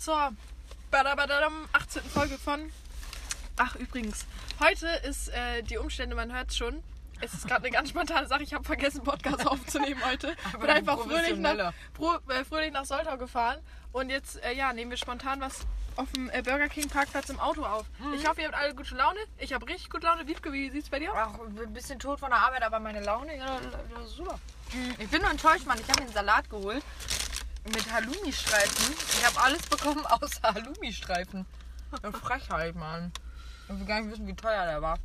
zur badabadadam 18. Folge von. Ach, übrigens, heute ist äh, die Umstände, man hört schon. Es ist gerade eine ganz spontane Sache. Ich habe vergessen, Podcast aufzunehmen heute. Ich bin einfach fröhlich nach, pro, äh, fröhlich nach Soltau gefahren. Und jetzt äh, ja, nehmen wir spontan was auf dem äh, Burger King Parkplatz im Auto auf. Mhm. Ich hoffe, ihr habt alle gute Laune. Ich habe richtig gute Laune. Wiebke, wie sieht's bei dir aus? Auch ein bisschen tot von der Arbeit, aber meine Laune, ja, ja, super. Ich bin nur enttäuscht, Mann. Ich habe mir einen Salat geholt mit Halloumi-Streifen. Ich habe alles bekommen außer Halloumi-Streifen. Eine Frechheit, Mann. Ich will gar nicht wissen, wie teuer der war.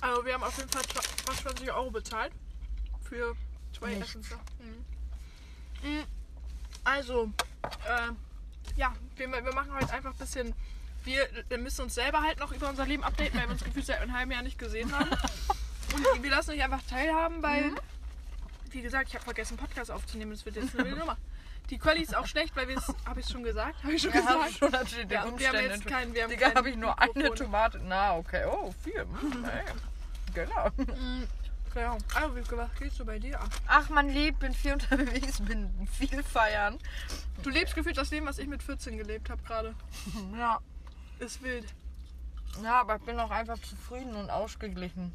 Also, wir haben auf jeden Fall fast 20 Euro bezahlt. Für zwei Nichts. Essenssachen. Mhm. Mhm. Also, äh, ja, wir, wir machen heute einfach ein bisschen. Wir, wir müssen uns selber halt noch über unser Leben updaten, weil wir uns gefühlt seit einem halben Jahr nicht gesehen haben. Und wir lassen euch einfach teilhaben, weil, wie gesagt, ich habe vergessen, Podcast aufzunehmen. Das wird jetzt eine wilde Nummer. Die Quali ist auch schlecht, weil wir es, habe ich schon gesagt? Habe ich schon hab gesagt? ich schon natürlich Ja, wir haben jetzt keinen, wir haben Digga, habe ich nur eine Mikrofon. Tomate. Na, okay. Oh, vier. Hm. Genau. Mhm. Genau. Also, Wiebke, was gehst du bei dir ab? Ach, man lebt, bin viel unterwegs, bin viel feiern. Du lebst gefühlt das Leben, was ich mit 14 gelebt habe gerade. Ja. Ist wild. Ja, aber ich bin auch einfach zufrieden und ausgeglichen.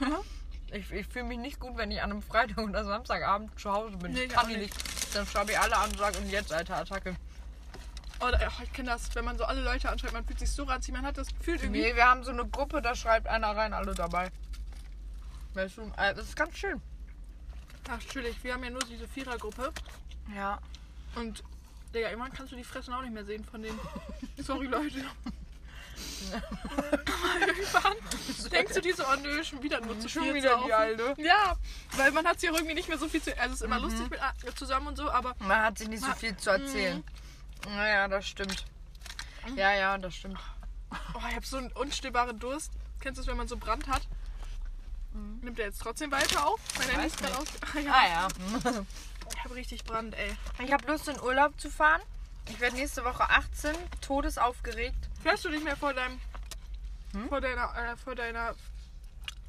Ich, ich fühle mich nicht gut, wenn ich an einem Freitag oder Samstagabend zu Hause bin. Nee, ich kann ich nicht. Dann schreibe ich alle an und sage, und jetzt, Alter, Attacke. Oder, ach, ich kenne das, wenn man so alle Leute anschreibt, man fühlt sich so ranzig, man hat das Gefühl irgendwie. Nee, wir haben so eine Gruppe, da schreibt einer rein, alle dabei. Weißt du, äh, das ist ganz schön. Ach, natürlich, wir haben ja nur diese Vierergruppe. Ja. Und, Digga, irgendwann kannst du die Fressen auch nicht mehr sehen von denen. Sorry, Leute. Denkst du dir so, oh nö, schon wieder nur zu Schon wieder die Alte. Ja, weil man hat sich auch irgendwie nicht mehr so viel zu... Also es ist immer lustig mit, äh, zusammen und so, aber Man hat sich nicht so viel zu erzählen. Naja, das stimmt. Ja, ja, das stimmt. oh, ich habe so einen unstillbaren Durst. Kennst du es, wenn man so Brand hat? Nimmt er jetzt trotzdem weiter auf? Mein Handy ist gerade aus... Ah ja. Ich habe richtig Brand, ey. Ich habe Lust, in Urlaub zu fahren. Ich werde nächste Woche 18, todesaufgeregt. Fährst du nicht mehr vor deinem. Vor deiner. Äh, vor deiner.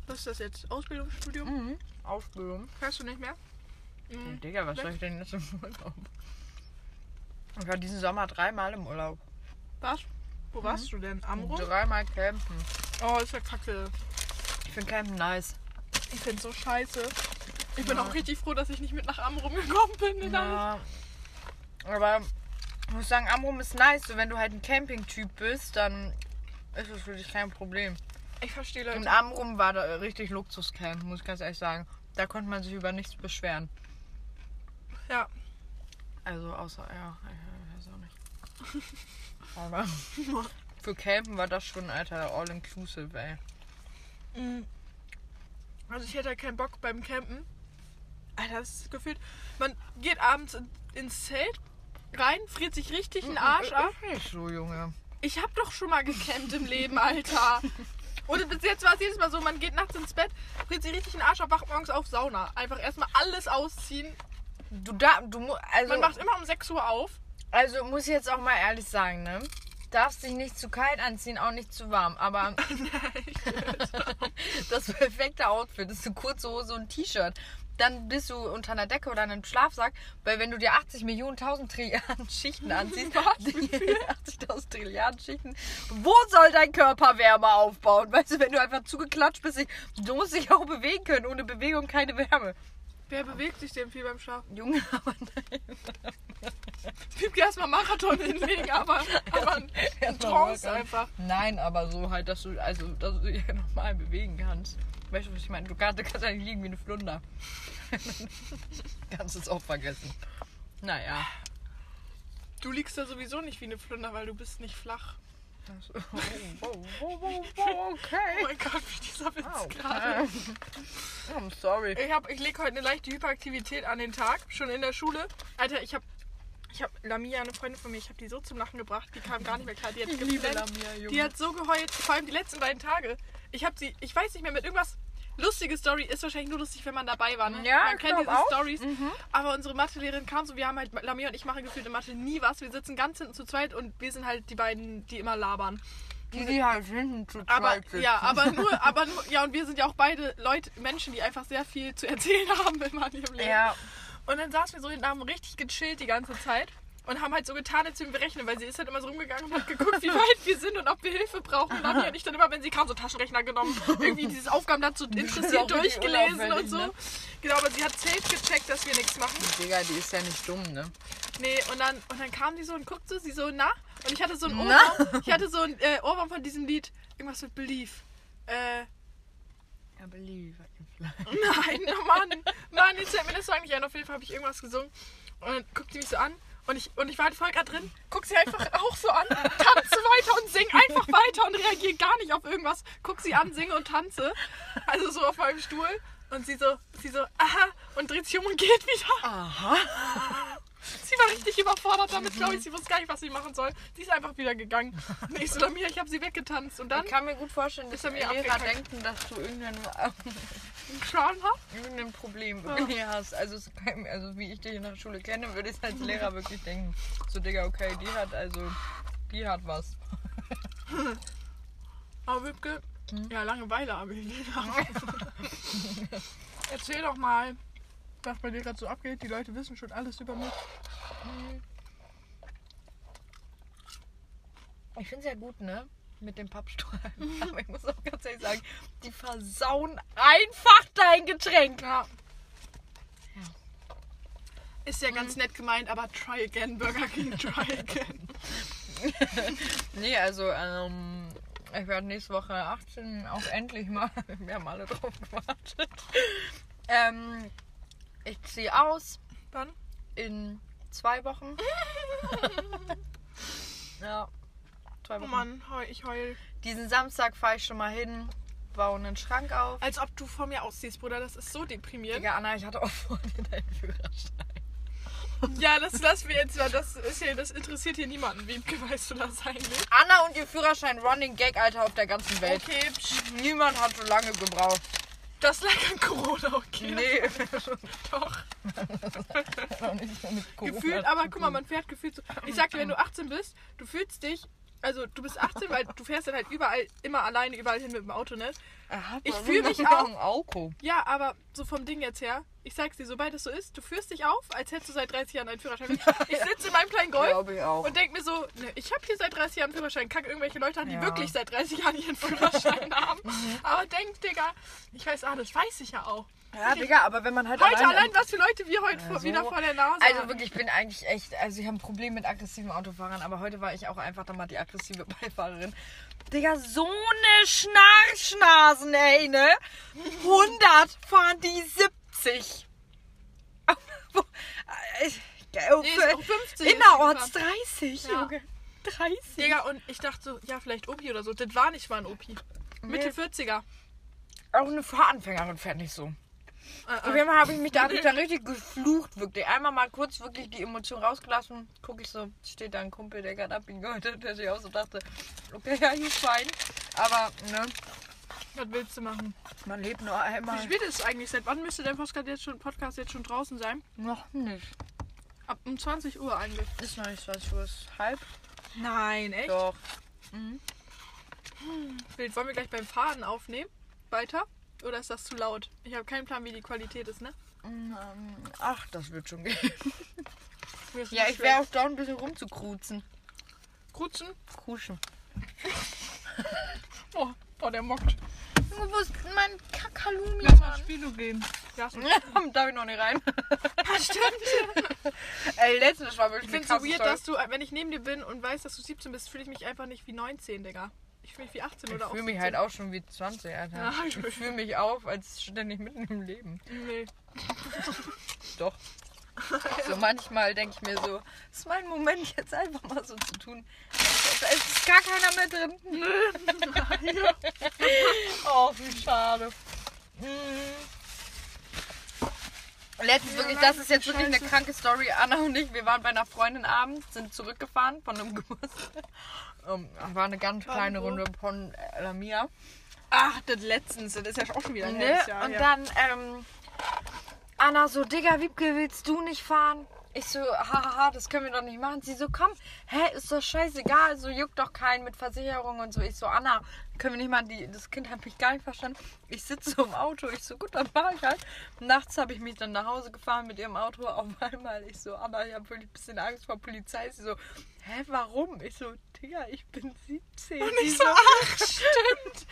Was ist das jetzt? Ausbildungsstudium? Mhm. Ausbildung. Fährst du nicht mehr? Mhm. Digga, was soll ich denn jetzt im Urlaub? Ich war diesen Sommer dreimal im Urlaub. Was? Wo warst du denn? Amrum? Dreimal campen. Oh, ist ja kacke. Ich finde Campen nice. Ich find's so scheiße. Ich bin auch richtig froh, dass ich nicht mit nach Amrum gekommen bin. in alles. Ja. Aber ich muss sagen, Amrum ist nice. So, wenn du halt ein Camping-Typ bist, dann ist es für dich kein Problem. Ich verstehe In Leute. Amrum war da richtig Luxuscamp, muss ich ganz ehrlich sagen. Da konnte man sich über nichts beschweren. Ja. Also außer, ja, ich weiß auch nicht. Aber für Campen war das schon, Alter, all-inclusive, ey. Mhm. Also ich hätte halt keinen Bock beim Campen. Alter, das ist gefühlt. Man geht abends in, ins Zelt rein, friert sich richtig den Arsch ab. Ist nicht so, Junge. Ich hab doch schon mal gecampt im Leben, Alter. Und bis jetzt war es jedes Mal so, man geht nachts ins Bett, friert sich richtig den Arsch ab, wacht morgens auf Sauna. Einfach erstmal alles ausziehen. Du da, du mu- also, Man macht immer um 6 Uhr auf. also muss ich jetzt auch mal ehrlich sagen, ne? Darfst dich nicht zu kalt anziehen, auch nicht zu warm. Aber das perfekte Outfit ist eine kurze Hose und ein T-Shirt. Dann bist du unter einer Decke oder einem Schlafsack, weil wenn du dir 80 Millionen tausend Trilliarden Schichten anziehst, Was? die 80.000 Trilliarden Schichten, wo soll dein Körper Wärme aufbauen? Weißt du, wenn du einfach zugeklatscht bist, du musst dich auch bewegen können. Ohne Bewegung keine Wärme. Wer bewegt sich denn viel beim Schlafen? Junge, aber nein. Wiebke erstmal Marathon hinlegen, aber, aber in Trance einfach. Nein, aber so halt, dass du, also, dass du dich ja normal bewegen kannst. Weißt du, was ich meine? Du kannst, du kannst ja nicht liegen wie eine Flunder. kannst es auch vergessen. Naja. Du liegst da sowieso nicht wie eine Flunder, weil du bist nicht flach. Oh, oh, oh, oh, oh, Oh okay. mein Gott, wie dieser Witz Au. gerade. I'm sorry. Ich, hab, ich lege heute eine leichte Hyperaktivität an den Tag, schon in der Schule. Alter, ich habe ich hab Lamia, eine Freundin von mir, ich habe die so zum Lachen gebracht, die kam gar nicht mehr klar. Die hat Ich liebe. Lamia, Junge. Die hat so geheult, vor allem die letzten beiden Tage. Ich habe sie, ich weiß nicht mehr, mit irgendwas. Lustige Story ist wahrscheinlich nur lustig, wenn man dabei war. Ne? Ja, man kennt diese. Stories. Aber unsere Mathelehrerin kam so, wir haben halt, Lamia und ich machen gefühlt in Mathe nie was. Wir sitzen ganz hinten zu zweit und wir sind halt die beiden, die immer labern. Die, die halt hinten zu Aber zweit sitzen. ja, aber nur, aber nur, ja, und wir sind ja auch beide Leute, Menschen, die einfach sehr viel zu erzählen haben in ihrem Leben. Ja, Und dann saßen wir so hinten, haben richtig gechillt die ganze Zeit. Und haben halt so getan, als würden wir rechnen, weil sie ist halt immer so rumgegangen und hat geguckt, wie weit wir sind und ob wir Hilfe brauchen. Und dann hat die dann immer, wenn sie kam, so Taschenrechner genommen, irgendwie dieses Aufgabenblatt so interessiert durchgelesen und so. ne? Genau, aber sie hat safe gecheckt, dass wir nichts machen. Digga, die ist ja nicht dumm, ne? Nee, und dann, und dann kam die so und guckte sie so, na? Und ich hatte so einen Na? Ohrwurm, ich hatte so einen äh, Ohrwurm von diesem Lied, irgendwas mit Belief. Äh, I believe I can fly. Nein, oh Mann. Mann, jetzt fällt mir das Song nicht ein. Auf jeden Fall habe ich irgendwas gesungen. Und dann guckt sie mich so an. Und ich, und ich war halt voll gerade drin. Guck sie einfach auch so an. Tanze weiter und sing einfach weiter und reagiere gar nicht auf irgendwas. Guck sie an, singe und tanze. Also so auf meinem Stuhl. Und sie so, sie so, aha. Und dreht sich um und geht wieder. Aha. Sie war richtig überfordert damit, glaube ich. Sie wusste gar nicht, was sie machen soll. Sie ist einfach wieder gegangen. Und ich so, Lamia, ich habe sie weggetanzt. Und dann Ich kann mir gut vorstellen, dass die Lehrer abgekackt. denken, dass du irgendein, einen Schaden hab. irgendein Problem irgendwie hast. Also, also wie ich dich in der Schule kenne, würde ich als Lehrer wirklich denken. So, Digga, okay, die hat also, die hat was. Aber Wipke, Hm? ja, Langeweile habe ich. Erzähl doch mal, was bei dir gerade so abgeht. Die Leute wissen schon alles über mich. Ich finde es ja gut, ne? Mit dem Pappstrohhalm. Aber ich muss auch ganz ehrlich sagen, die versauen einfach dein Getränk. Ja. Ist ja ganz nett gemeint, aber try again, Burger King, try again. Nee, also, ähm, ich werde nächste Woche 18 auch endlich mal. Wir haben alle drauf gewartet. Ähm, ich ziehe aus Dann? in zwei Wochen. ja, zwei Oh Wochen. Mann, heu- ich heul. Diesen Samstag fahre ich schon mal hin, baue einen Schrank auf. Als ob du vor mir ausziehst, Bruder. Das ist so deprimierend. Digga, Anna, ich hatte auch vor dir deinen Führerschein. Ja, das lassen wir jetzt mal. Das, ist ja, das interessiert hier niemanden. Wie weißt du das eigentlich? Anna und ihr Führerschein Running Gag, Alter, auf der ganzen Welt. Okay, psch, Niemand hat so lange gebraucht. Das lag an Corona, okay. Nee, Doch. Gefühlt, aber guck mal, man fährt gefühlt so. Ich sag dir, wenn du 18 bist, du fühlst dich. Also du bist 18, weil du fährst dann halt überall, immer alleine überall hin mit dem Auto, ne? Aha, Ich warum fühl mich auch-. Ja, aber so vom Ding jetzt her, ich sag's dir, sobald es so ist, du führst dich auf, als hättest du seit 30 Jahren einen Führerschein. Ich sitze in meinem kleinen Golf und denk mir so, ne, ich habe hier seit 30 Jahren einen Führerschein. Kack irgendwelche Leute an, die Ja. wirklich seit 30 Jahren ihren Führerschein haben. Aber denk, Digga, ich weiß, ah, das weiß ich ja auch. Ja, Digga, aber wenn man halt Heute alleine- allein, was für Leute wir heute Ja, vor, so. wieder vor der Nase Also haben. wirklich, ich bin eigentlich echt, also ich habe ein Problem mit aggressiven Autofahrern, aber heute war ich auch einfach dann mal die aggressive Beifahrerin. Digga, so eine Schnarchnasen, ey, ne? 100 fahren die 70. Nee, ist auch 50 Innerorts ist super. 30, Ja. Junge. 30. Digga, und ich dachte so, ja, vielleicht Opi oder so. Das war nicht mal ein Opi. Mitte Nee. 40er. Auch eine Fahranfängerin fährt nicht so. Äh, Auf jeden Fall habe ich mich da, da richtig geflucht, wirklich. Einmal mal kurz wirklich die Emotion rausgelassen. Gucke ich so, steht da ein Kumpel, der gerade abgehört hat, der sich auch so dachte, okay, ja, he's fine. Aber, ne, Was willst du machen? man lebt nur Wie einmal. spät ist es eigentlich? Seit wann müsste dein Podcast jetzt schon, Podcast jetzt schon draußen sein? Noch nicht. Ab um 20 Uhr eigentlich. Ist noch nicht 20 Uhr, ist halb. Nein, echt? Doch. Bild, wollen wir gleich beim Faden aufnehmen? Weiter? Oder ist das zu laut? Ich habe keinen Plan, wie die Qualität ist, ne? Ähm, Ach, das wird schon gehen. Ja, ich wäre auch da ein bisschen rumzukruzen. Krutschen? Kruschen. Oh, oh, der mockt. Junge, wo ist mein Kakalumi, Lass mal Mann? Gehen. Ja. Darf ich noch nicht rein? stimmt. Ey, letztes war wirklich Ich finde es so weird, dass du, wenn ich neben dir bin und weiß, dass du 17 bist, fühle ich mich einfach nicht wie 19, Digga. Ich fühle mich wie 18 Ich oder auch fühle mich 17. halt auch schon wie 20, Alter. Ja, ich ich fühle mich auf, als ständig mitten im Leben. Nee. Doch. So manchmal denke ich mir so, es ist mein Moment jetzt einfach mal so zu tun. Da ist gar keiner mehr drin. oh, wie schade. Mm. Letztens Ja, wirklich, das ist jetzt wirklich eine kranke Story. Anna und ich, wir waren bei einer Freundin abends, sind zurückgefahren von einem Geburtstag. Um, war eine ganz kleine? Runde von äh, Lamia. Ach, das letztens. Das ist ja auch schon wieder ein Ne? Jahr Und her. dann, ähm, Anna so, Digga, Wiebke, willst du nicht fahren? Ich so, hahaha, das können wir doch nicht machen. Sie so, komm, hä, ist doch scheißegal, so juckt doch keinen mit Versicherung und so. Ich so, Anna, können wir nicht machen, die, das Kind hat mich gar nicht verstanden. Ich sitze so im Auto, ich so, gut, dann fahr ich halt. Nachts habe ich mich dann nach Hause gefahren mit ihrem Auto. Auf einmal, ich so, Anna, ich habe wirklich ein bisschen Angst vor Polizei. Sie so, hä, warum? Ich so, Digga, ich bin 17. Und ich so, ach, stimmt.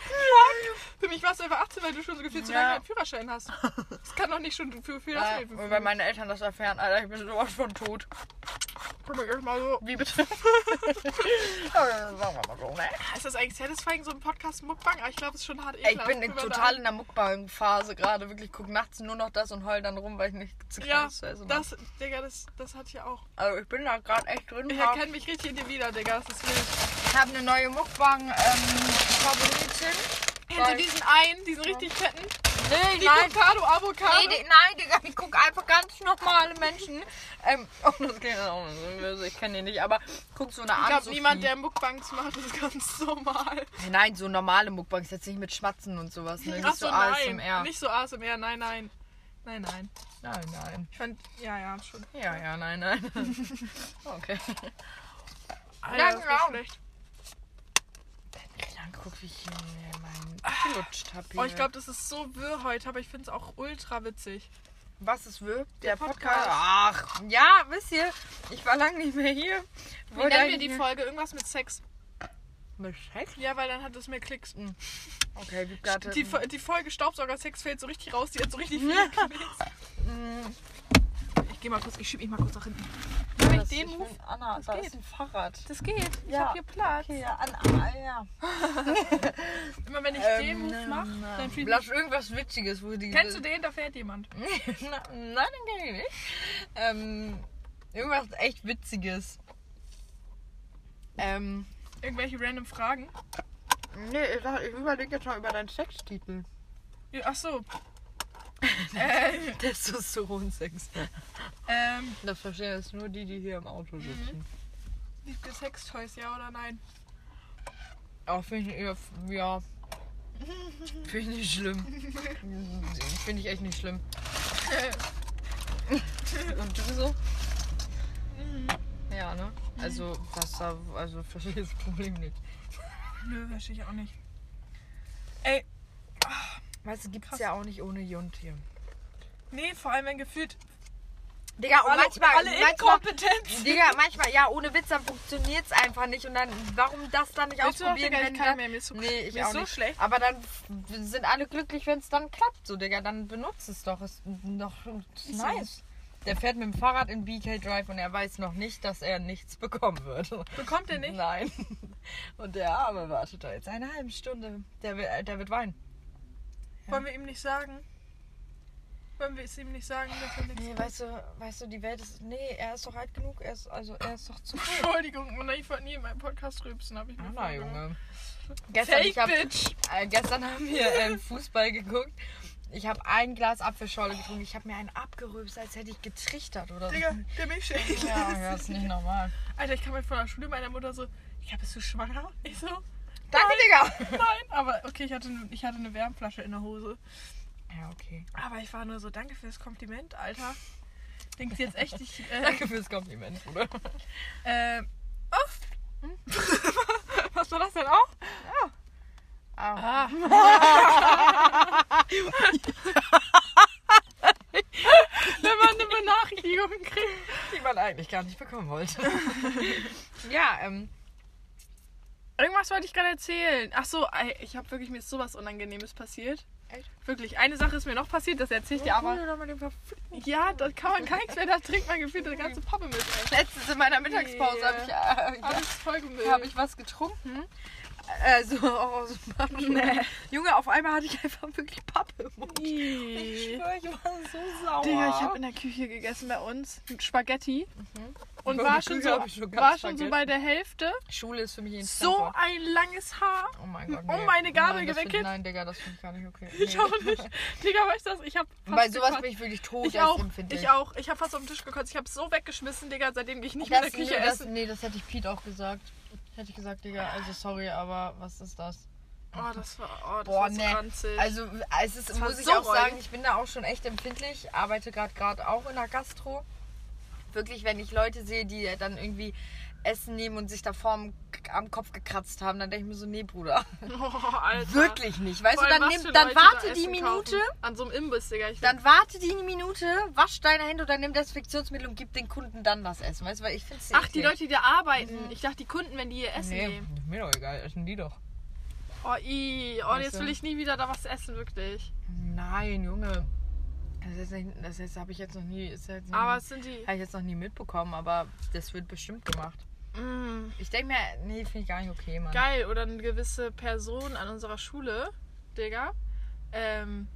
Für mich warst du einfach 18, weil du schon so gefühlt so Ja. lange einen Führerschein hast. Das kann doch nicht schon für äh, Führerschein. und wenn meine Eltern das erfahren, Alter, ich bin sowas von tot. Guck mal, mal so. Wie bitte? Sagen wir mal so, ne? Ist das eigentlich satisfying, so ein Podcast Muckbang? Aber ich glaube, es ist schon hart Ey, ich ekelhaft, bin total in der Muckbang-Phase gerade. Wirklich, guck nachts nur noch das und heul dann rum, weil ich nichts zu ja, zu essen das, Digga, das, das hatte ich auch. Also ich bin da gerade echt drin. Ich erkenne mich richtig in dir wieder, Digga. Das ist wild. Ich habe eine neue Muckbang-Favoritin. Hinter Weil- diesen einen, diesen richtig fetten. nee, Die nein. Avocado, Avocado. Nee, die, nein, Digga, ich gucke einfach ganz normale Menschen. Ähm, oh, das klingt auch nicht so böse, ich kenne die nicht, aber guck so eine ich Art. glaube, niemand, der Muckbangs macht, ist ganz normal. Nein, so normale Muckbangs, jetzt nicht mit Schmatzen und sowas, ne? Nicht Ach so so, nein. ASMR. Nicht so ASMR, nein, nein. Nein, nein. Nein, nein. Ich fand, ja, ja, schon. Ja, ja, nein, nein. okay. Alter, Ja, genau. schlecht. Dann guck, wie ich hier meinen gelutscht habe. Oh, ich glaube, das ist so wirr heute, aber ich finde es auch ultra witzig. Was ist Wirb? Der, Der Podcast. Podcast. Ach, ja, wisst ihr, ich war lange nicht mehr hier. Wie Wollte nennen wir die Folge? Irgendwas mit Sex. Mit Sex? Ja, weil dann hat es mehr Klicks. Okay, wie gerade. Die, die Folge Staubsauger-Sex fällt so richtig raus, die hat so richtig viele Klicks. Ich geh mal kurz, ich schieb mich mal kurz nach hinten. Wenn ich den Move. bin Anna, Das da geht. ist ein Fahrrad. Das geht. Ich Ja. hab hier Platz. Okay, ja, Anna, ah, ja. Immer wenn ich den Ähm, Move mache, dann fühlt Lass irgendwas Witziges, wo die. Kennst du den? Da fährt jemand. Na, Nein, den kenn ich nicht. Ähm, irgendwas echt Witziges. Ähm, Irgendwelche random Fragen. nee, ich, ich überlege jetzt mal über deinen Sextitel. Ja, Ach so. Testosteron-Sex. ähm, Das verstehen jetzt nur die, die hier im Auto sitzen. gibt es Sextoys, ja oder nein? Auch finde ich ja. Finde ich nicht schlimm. Finde ich echt nicht schlimm. Und du so? Ja, ne? Also, was da, also verstehe ich das Problem nicht. Nö, verstehe ich auch nicht. Ey, Weißt du, gibt's Krass. ja auch nicht ohne Jund hier. nee, vor allem wenn gefühlt Digga, und alle, manchmal, alle manchmal. Digga, manchmal, ja, ohne Witz, dann funktioniert's einfach nicht. Und dann, warum das dann nicht Willst du noch, ausprobieren, Digga? Ich wenn kann dann- mehr, mir ist so, Nee, ich mir ist auch so nicht. schlecht. Aber dann sind alle glücklich, wenn es dann klappt, so, Digga. Dann benutzt es doch. Ist noch ist nice. Der fährt mit dem Fahrrad in BK Drive und er weiß noch nicht, dass er nichts bekommen wird. Bekommt er nicht? Nein. Und der Arme wartet da jetzt eine halbe Stunde. Der, der wird weinen. Wollen wir ihm nicht sagen? Wollen wir es ihm nicht sagen, dass er nichts Nee, weißt du, weißt du, die Welt ist. Nee, er ist doch alt genug. Er ist, also, er ist doch zu cool. Entschuldigung, ich wollte nie in meinem Podcast rübsen, habe ich mir Ah, na. Junge. Gestern, Fake ich hab, Bitch! äh, gestern haben wir ähm, Fußball geguckt. Ich habe ein Glas Apfelschorle getrunken. Ich habe mir einen abgerülpst, als hätte ich getrichtert oder so. Digga, der Milchshake. Ja, ja, ist nicht normal. Alter, ich kam halt von der Schule, meiner Mutter so, ja, bist du schwanger? Ich so, Danke, Digga. nein. Aber okay, ich hatte, ich hatte eine Wärmflasche in der Hose. Ja, okay. Aber ich war nur so, danke fürs Kompliment, Alter. Denkt sie jetzt echt, ich, äh, Danke fürs Kompliment, Bruder. äh, oh. Was war das denn auch? Ah. Wenn man eine Benachrichtigung kriegt. Die man eigentlich gar nicht bekommen wollte. ja, ähm. Irgendwas wollte ich gerade erzählen. Ach so, ich habe wirklich, mir ist sowas Unangenehmes passiert. Echt? Wirklich, eine Sache ist mir noch passiert, das erzähle ich dir aber. Ja, da kann man gar nichts mehr, da trinkt man gefühlt eine ganze Pappe mit. Ey. Letztens in meiner Mittagspause habe ich, äh, ja, Alles voll gemüllt. hab ich was getrunken. Also auch aus dem Pappen. Nee. Junge, auf einmal hatte ich einfach wirklich Pappe im Mund. Ich schwöre, ich war so sauer. Digga, ich habe in der Küche gegessen bei uns mit Spaghetti und In war schon, so, ich schon war schon so bei der Hälfte. Schule ist für mich ein So ein langes Haar. Oh mein Gott. um meine Gabel nein, das find- gewickelt. Nein, Digga, das finde ich gar nicht okay. Ich Nee. auch nicht. Digga, weißt du was? Ich hab fast Bei sowas gekotzt. bin ich wirklich tot. Ich auch, ich auch. Ich habe fast auf den Tisch gekotzt. Ich habe so weggeschmissen, Digga, seitdem gehe ich nicht mehr in Das, der Küche nee, das, essen. nee, das hätte ich Pete auch gesagt. Hätte ich gesagt, Digga, also sorry, aber was ist das? Oh, das war, oh, das Boah, war so nee. ranzig. Also es ist, Das muss ich so auch sagen, ich bin da auch schon echt empfindlich. Arbeite gerade gerade auch in der Gastro. Wirklich, wenn ich Leute sehe, die dann irgendwie Essen nehmen und sich da vorm am Kopf gekratzt haben, dann denke ich mir so, nee, Bruder. Oh, Alter. Wirklich nicht. Weißt Vor du, dann, was nimm, dann warte da die Essen Minute, kaufen. An so einem Imbiss, Digga. Ich dann warte die Minute, wasch deine Hände oder nimm Desinfektionsmittel und gib den Kunden dann das Essen. Weißt du, weil ich finde Ach, die Leute, die da arbeiten. Ich dachte, die Kunden, wenn die ihr Essen Nee, nehmen. mir doch egal, essen die doch. Oh, i. Oh, Weißt jetzt will ich nie wieder da was essen, wirklich. Nein, Junge. Das, ist nicht- das, das habe ich jetzt noch nie. Ist jetzt Aber nie- es sind die. Habe ich jetzt noch nie mitbekommen, aber das wird bestimmt gemacht. Mm, Ich denke mir, nee, finde ich gar nicht okay, Mann. geil. Oder eine gewisse Person an unserer Schule, Digga. Ähm,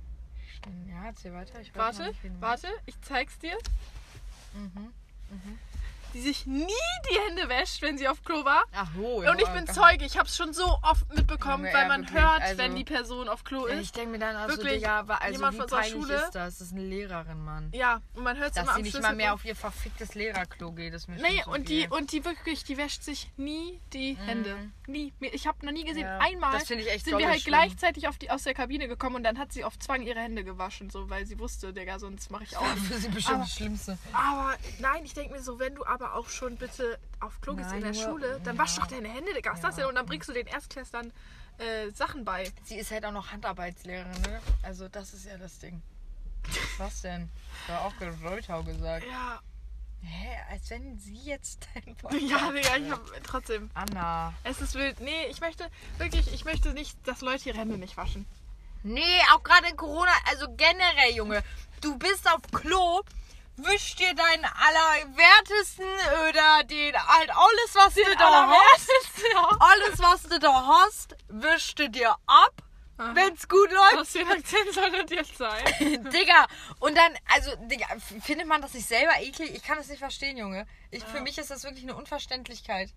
Ja, erzähl weiter. Ich warte, warte, ich zeig's dir. Mhm. Die sich nie die Hände wäscht, wenn sie auf Klo war. Ach so, Und ich bin Zeuge, ich hab's schon so oft mitbekommen, Junge, weil ja, man wirklich, hört, also- wenn die Person auf Klo ist. Ich denke mir dann also, Wirklich, Digga, aber also jemand wie von peinlich Schule- ist das? Das ist eine Lehrerin, Mann. Ja, und man hört es Dass immer sie am nicht mal mehr auf ihr verficktes Lehrerklo geht, ist mir Nee, zu und die, und die wirklich, die wäscht sich nie die Hände. Nie. Ich habe noch nie gesehen, Ja, einmal das sind wir halt schlimm. gleichzeitig auf die, aus der Kabine gekommen und dann hat sie auf Zwang ihre Hände gewaschen, so weil sie wusste, Digga, sonst mache ich auch. Für sie bestimmt Aber- das Schlimmste. Aber nein, ich denke mir so, wenn du aber auch schon bitte auf Klo gehst in der Schule, dann ja. wasch doch deine Hände, Digga. Was ist das denn? Und dann bringst du den Erstklässlern äh, Sachen bei. Sie ist halt auch noch Handarbeitslehrerin, ne? Also das ist ja das Ding. Was denn? Habe auch Geräutau gesagt. Ja, Hä? Als wenn sie jetzt dein Podcast ja, Digga, ich hab trotzdem. Anna. Es ist wild. Nee, ich möchte wirklich, ich möchte nicht, dass Leute ihre Hände nicht waschen. Nee, auch gerade in Corona, also generell, Junge. Du bist auf Klo, wisch dir deinen allerwertesten oder den halt alles, was du da hast. ja. Alles, was du da hast, wisch dir ab, wenn's gut läuft. Was für ein Akzent soll das jetzt sein? Digga, und dann, also, Digga, findet man das nicht selber eklig? Ich kann das nicht verstehen, Junge. Ich, Für mich ist das wirklich eine Unverständlichkeit.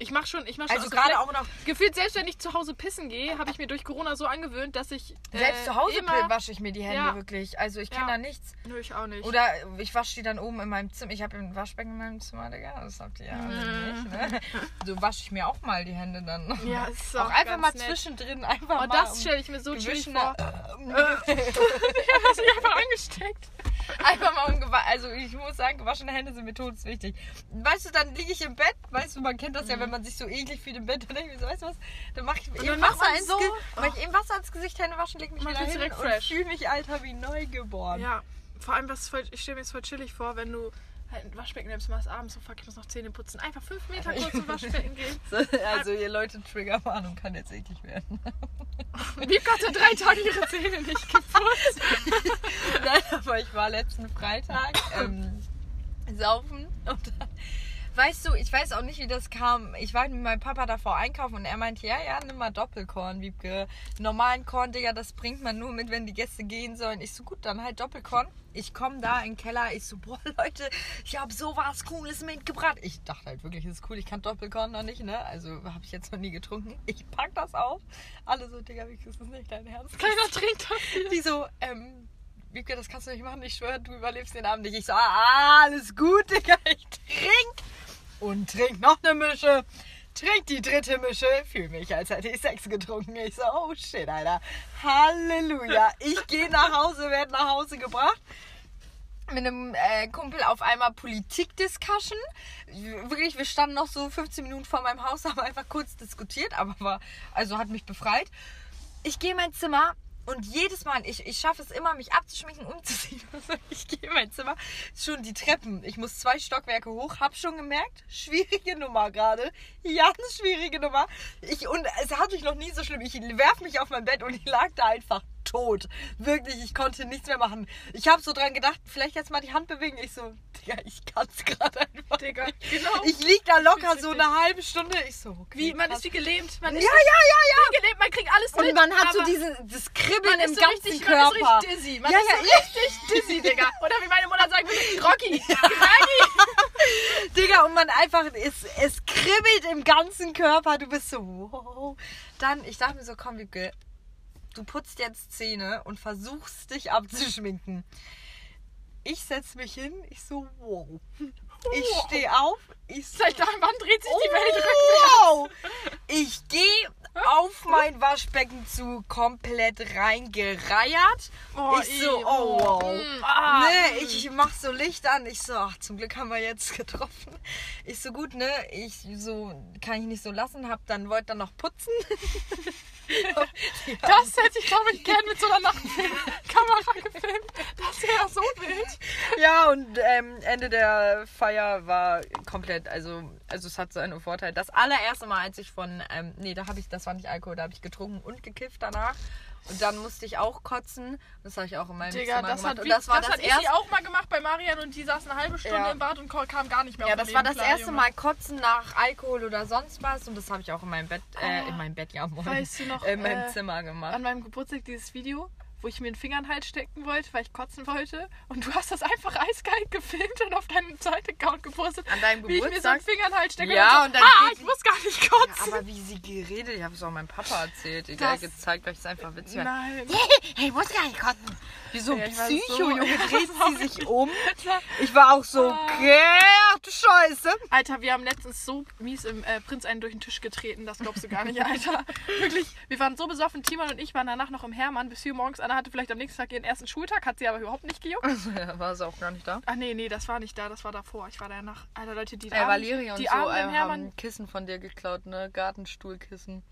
Ich mach schon, ich mach schon. Also gerade vielleicht- auch noch, Gefühlt, selbst wenn ich zu Hause pissen gehe, habe ich mir durch Corona so angewöhnt, dass ich. selbst äh, zu Hause immer, wasche ich mir die Hände Ja. wirklich. Also ich kenne Ja. da nichts. Nö, ich auch nicht. Oder ich wasche die dann oben in meinem Zimmer. Ich habe ein Waschbecken in meinem Zimmer, Digga. Das habt ihr ja alle nicht, ne? So wasche ich mir auch mal die Hände dann. Mhm. ja, ist auch auch einfach mal nett. zwischendrin einfach Oh, mal. das stelle ich mir so chillig vor. Ich hab mich einfach angesteckt. Einfach mal umgewa Also ich muss sagen, gewaschene Hände sind mir todeswichtig. Weißt du, dann liege ich im Bett, weißt du, man kennt das ja, wenn man sich so eklig fühlt im Bett, dann denke ich mir so, weißt du was, dann mache ich eben Wasser ins so- Ge mach ich eben Wasser ins Gesicht, Hände waschen, leg mich wieder hin direkt und fühle mich, Alter, wie neu geboren. Ja, vor allem, was voll, ich stelle mir das voll chillig vor, wenn du halt ein Waschbecken nimmst, machst abends so, fuck, ich muss noch Zähne putzen. Einfach fünf Meter kurz zum Waschbecken gehen. So, Also ihr Leute, Triggerwarnung kann jetzt eklig werden. Wie hatte drei Tage ihre Zähne nicht geputzt. Nein, aber ich war letzten Freitag ähm, saufen und dann, weißt du, ich weiß auch nicht, wie das kam. Ich war mit meinem Papa davor einkaufen und er meinte, ja, ja, nimm mal Doppelkorn, Wiebke. Normalen Korn, Digga, das bringt man nur mit, wenn die Gäste gehen sollen. Ich so, gut, dann halt Doppelkorn. Ich komme da in den Keller, ich so, boah, Leute, ich habe sowas Cooles mitgebracht. Ich dachte halt wirklich, das ist cool, ich kann Doppelkorn noch nicht, ne? Also habe ich jetzt noch nie getrunken. Ich pack das auf. Alle so, Digga, Wiebke, ist das nicht dein Herz? Keiner trinkt das hier. Die so, ähm, Wiebke, das kannst du nicht machen. Ich schwöre, du überlebst den Abend nicht. Ich so, ah, alles gut, Digga. Ich trink und trink noch eine Mische. Trink die dritte Mische. Fühl mich, als hätte ich Sex getrunken. Ich so, oh shit, Alter. Halleluja. Ich gehe nach Hause, werde nach Hause gebracht. Mit einem äh, Kumpel auf einmal Politik-Discussion. Wirklich, wir standen noch so 15 Minuten vor meinem Haus, haben einfach kurz diskutiert, aber war, also hat mich befreit ich gehe in mein Zimmer und jedes Mal, ich, ich schaffe es immer, mich abzuschminken, umzuziehen. Also ich gehe in mein Zimmer, schon die Treppen. Ich muss zwei Stockwerke hoch, hab schon gemerkt, schwierige Nummer gerade. Ja, eine schwierige Nummer. Ich, und es hat mich noch nie so schlimm. Ich werf mich auf mein Bett und ich lag da einfach tot. Wirklich, ich konnte nichts mehr machen. Ich habe so dran gedacht, vielleicht jetzt mal die Hand bewegen. Ich so, Digga, ich kann's gerade einfach. Digga, nicht. genau. Ich lieg da locker so eine halbe Stunde. Ich so, okay. Wie, man krass. ist wie gelähmt. Man Ja, ist ja, ja, ja. wie gelähmt, man kriegt alles Und mit. man hat so diese, das man Kribbeln im ist so ganzen richtig, Körper. Man ist richtig dizzy. Man Ja, ist ja, so richtig dizzy, Digga. Oder wie meine Mutter würde, Rocky. Rocky. Digga, und man einfach, es, es kribbelt im ganzen Körper. Du bist so, wow. Dann, ich dachte mir so, komm, Wiebke, du putzt jetzt Zähne und versuchst dich abzuschminken. Ich setz mich hin, ich so, wow. Ich stehe auf, ich so, Seit wann dreht sich die Welt rückwärts? wow. Ich gehe auf mein Waschbecken zu, komplett reingereiert. Oh, ich so, oh wow. mm, ah, mm. ich mach so Licht an. Ich so, ach, zum Glück haben wir jetzt getroffen. Ich so, gut, ne, ich so, kann ich nicht so lassen, hab dann, wollte dann noch putzen. Das hätte ich, glaube ich, gern mit so einer Nachtkamera gefilmt. Das wäre so wild. Ja, und ähm, Ende der Feier war komplett, also, also es hat so einen Vorteil. Das allererste Mal, als ich von, ähm, nee, da habe ich, das war nicht Alkohol, da habe ich getrunken und gekifft danach. Und dann musste ich auch kotzen. Das habe ich auch in meinem Digga, Zimmer das gemacht. hat, und wie, das war das das, hat ich erste auch mal gemacht bei Marian und die saß eine halbe Stunde Ja. im Bad und kam gar nicht mehr Ja, das war das klar, erste. Mal Kotzen nach Alkohol oder sonst was. Und das habe ich auch in meinem Bett, äh, in meinem Bett, ja, moin. Weißt du noch, in meinem äh, Zimmer gemacht. An meinem Geburtstag dieses Video, wo ich mir den Finger in den Hals stecken wollte, weil ich kotzen wollte. Und du hast das einfach eiskalt gefilmt und auf deinen Zeitaccount gepostet. An deinem Wie ich mir so Geburtstag? einen Finger in den Hals stecke. Ja, und, und so, dann ah, ich muss gar nicht Ja, kotzen. aber wie sie geredet, ich habe es auch meinem Papa erzählt. Egal, Das- zeigt euch das einfach witzig. Nein. Hey, muss gar nicht kotzen. Wieso Ja, ich war Psycho, so- Junge, Ja, dreht sie sich um. Ich war auch so, Ah. okay, ach du Scheiße. Alter, wir haben letztens so mies im äh, Prinz einen durch den Tisch getreten, das glaubst du gar nicht, Alter. Wirklich, wir waren so besoffen, Timon und ich waren danach noch im Hermann bis 4 Uhr morgens. Anna hatte vielleicht am nächsten Tag ihren ersten Schultag, hat sie aber überhaupt nicht gejuckt. Ja, war sie auch gar nicht da. Ach nee, nee, das war nicht da, das war davor. Ich war danach. Alter, Leute, die Äh, Valeria und die so äh, im Hermann. haben Kissen von dir geklaut, ne? Gartenstuhlkissen.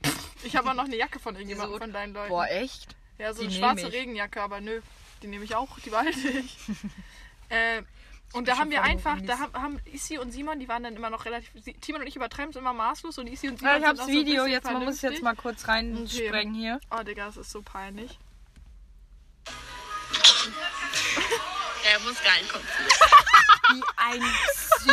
Ich habe auch noch eine Jacke von irgendjemandem So- von deinen Leuten. Boah, echt? ja, so die eine schwarze. Regenjacke, aber nö, die nehme ich auch, die behalte ich. äh, und da haben wir einfach, da haben, haben Isi und Simon, die waren dann immer noch relativ. Timon und ich übertreiben es immer maßlos und Isi und Simon Ja, ich hab's so ein Video, bisschen jetzt man muss jetzt mal kurz reinsprengen hier. Oh, Digga, das ist so peinlich. Er muss gar nicht kommen. Wie ein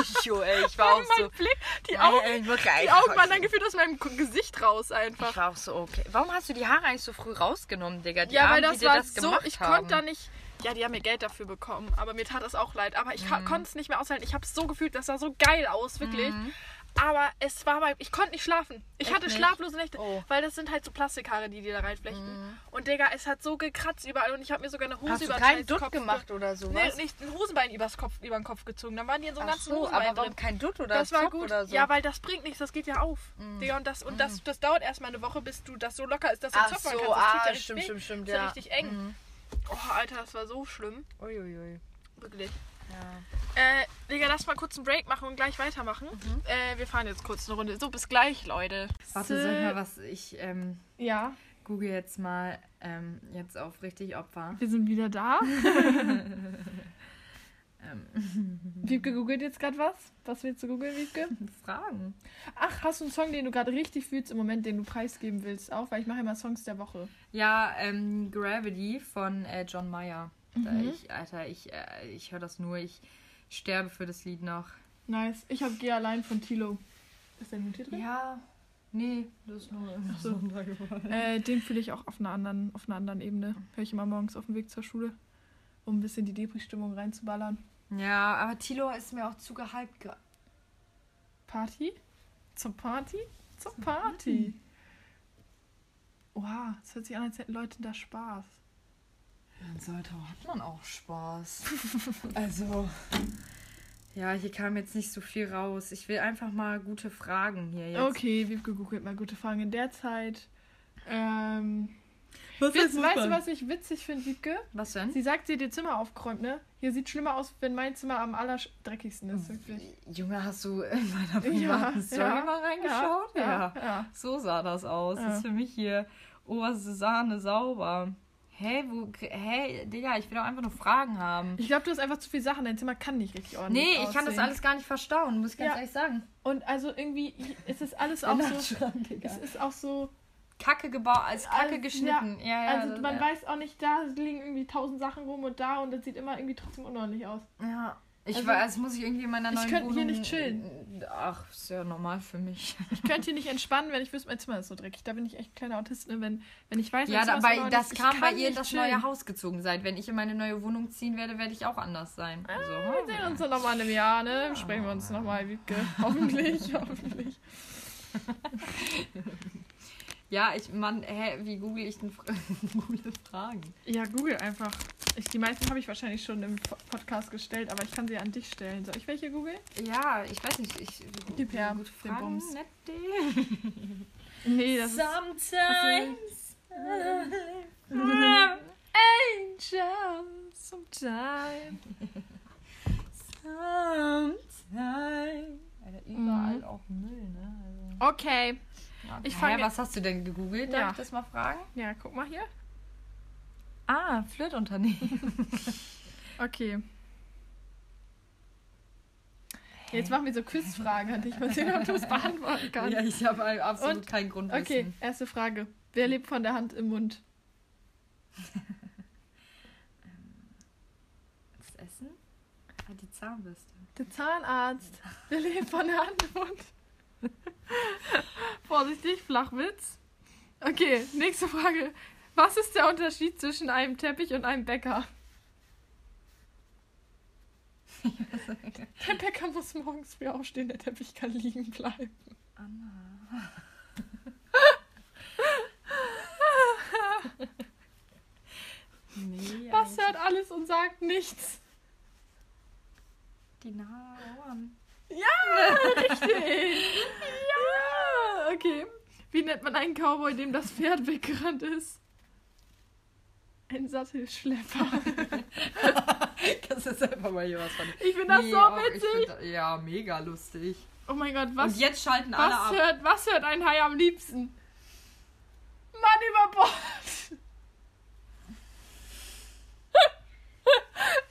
Psycho, ey. Ich war auch mein so. Blick, die Augen, die Augen waren dann gefühlt aus meinem Gesicht raus einfach. Ich war auch so, okay. Warum hast du die Haare eigentlich so früh rausgenommen, Digga? Die Ja, weil Armen, das die war das so, ich haben. konnte da nicht. Ja, die haben mir Geld dafür bekommen, aber mir tat das auch leid. Aber ich Mhm. konnte es nicht mehr aushalten. Ich habe es so gefühlt, das sah so geil aus, wirklich. Aber es war mal, ich konnte nicht schlafen. Ich Mhm. Echt hatte nicht? schlaflose Nächte, Oh. Mhm. weil das sind halt so Plastikhaare, die dir da reinflechten. Und Digga, es hat so gekratzt überall und ich habe mir sogar eine Hose Hast du über den keinen Dutt Kopf gemacht ge- oder so? Nee, nicht ein Hosenbein übers Kopf, über den Kopf gezogen. Dann waren die in so einem Ach ganzen so, Hosenbein aber warum drin. kein Dutt oder Das war Zopf gut. oder so? Ja, weil das bringt nichts, das geht ja auf. Digga, und das, und das, das dauert erstmal eine Woche, bis du das so locker ist, dass du Ach zupfen so, kannst. Das ah, ja stimmt, weh. stimmt, stimmt, Das ist ja ja. richtig eng. Oh, Alter, das war so schlimm. Uiuiui. Wirklich. Ja. Äh, Digga, lass mal kurz einen Break machen und gleich weitermachen. Äh, wir fahren jetzt kurz eine Runde. So, bis gleich, Leute. Warte, sag mal, was ich ähm, Ja, google jetzt mal ähm, jetzt auf richtig Opfer. wir sind wieder da. Wiebke googelt jetzt gerade was. Was willst du googeln, Wiebke? Fragen. Ach, hast du einen Song, den du gerade richtig fühlst im Moment, den du preisgeben willst? Auch, weil ich mache immer Songs der Woche. Ja, ähm, Gravity von äh, John Mayer. Da Mhm. ich, Alter, ich, äh, ich höre das nur. Ich sterbe für das Lied noch. Nice. Ich habe Geh allein von Tilo. Ist der notiert drin? Ja. Nee, das ist nur so. Äh, den fühle ich auch auf einer anderen, auf einer anderen Ebene. Höre ich immer morgens auf dem Weg zur Schule, um ein bisschen die Depri-Stimmung reinzuballern. Ja, aber Tilo ist mir auch zu gehypt. ge- Party? Zur Party? Zur Party. Oha, es hört sich an, als hätten Leute da Spaß. In Soltau hat man auch Spaß. also. Ja, hier kam jetzt nicht so viel raus. Ich will einfach mal gute Fragen hier jetzt. Okay, Wiebke googelt mal gute Fragen in der Zeit. Ähm, Was Witz, weißt du, was ich witzig finde, Wiebke? Was denn? Sie sagt, sie hat ihr Zimmer aufgeräumt, ne? Hier sieht schlimmer aus, wenn mein Zimmer am allerdreckigsten ist, wirklich. Junge, hast du in meiner privaten Story mal reingeschaut? Ja, ja. So sah das aus. Ja. Das ist für mich hier oberste Sahne sauber. Hä, wo, hä, Digga, ich will doch einfach nur Fragen haben. Ich glaube, du hast einfach zu viel Sachen. Dein Zimmer kann nicht richtig ordentlich Nee, ich kann das aussehen. alles gar nicht verstauen, muss ich ganz Ja. ehrlich sagen. Und also irgendwie ist es alles auch so... Schrank. Es ist auch so... Kacke gebaut, als Kacke Also, geschnitten. Ja, ja. also das- man ja. weiß auch nicht, da liegen irgendwie tausend Sachen rum und da und das sieht immer irgendwie trotzdem unordentlich aus. Ja. Ich Also, weiß, muss ich irgendwie in meiner ich neuen könnte hier Wohnung... nicht chillen. Ach, ist ja normal für mich. Ich könnte hier nicht entspannen, wenn ich wüsste, mein Zimmer ist so dreckig. Da bin ich echt ein kleiner Autist, ne? wenn, wenn ich weiß, Ja, dabei, unordentlich, das ich kam bei ihr das chillen. neue Haus gezogen seid. Wenn ich in meine neue Wohnung ziehen werde, werde ich auch anders sein. Also, Wir sehen uns dann nochmal in einem Jahr, ne? Sprechen wir uns nochmal, Wiebke. Hoffentlich, hoffentlich. ja, ich, Mann, hä, wie google ich denn gute Fragen? Ja, Google einfach. Ich, die meisten habe ich wahrscheinlich schon im Po- Podcast gestellt, aber ich kann sie an dich stellen. Soll ich welche googeln? Ja, ich weiß nicht. Ich, Gib her, gute Fragen. Nee, das ist. Sometimes. Angel, sometime. Sometimes. Alter, überall auch Müll, ne? Also, Okay. Ja. Ich Hä, fang was hast du denn gegoogelt? Darf Ja. ich das mal fragen? Ja, guck mal hier. Ah, Flirtunternehmen. Okay. Jetzt machen wir so Quizfragen an dich. Mal sehen, ob du es beantworten kannst. ja, ich habe absolut Und- kein Grundwissen. Okay, erste Frage. Wer lebt von der Hand im Mund? Das Essen? Ah, die Zahnbürste. Der Zahnarzt. Wer lebt von der Hand im Mund? Vorsichtig, Flachwitz. Okay, nächste Frage. Was ist der Unterschied zwischen einem Teppich und einem Bäcker? Der Bäcker muss morgens früh aufstehen, der Teppich kann liegen bleiben. Anna. nee, Was hört alles und sagt nichts? die Nahen. Ja, richtig. Ja, okay. Wie nennt man einen Cowboy, dem das Pferd weggerannt ist? Ein Sattelschlepper. Das ist einfach mal hier was von. Ich finde das Nee, so auch, ich witzig. find- ja, mega lustig. Oh mein Gott, was, Und jetzt schalten alle was, ab. hört, was hört ein Hai am liebsten? Mann über Bord.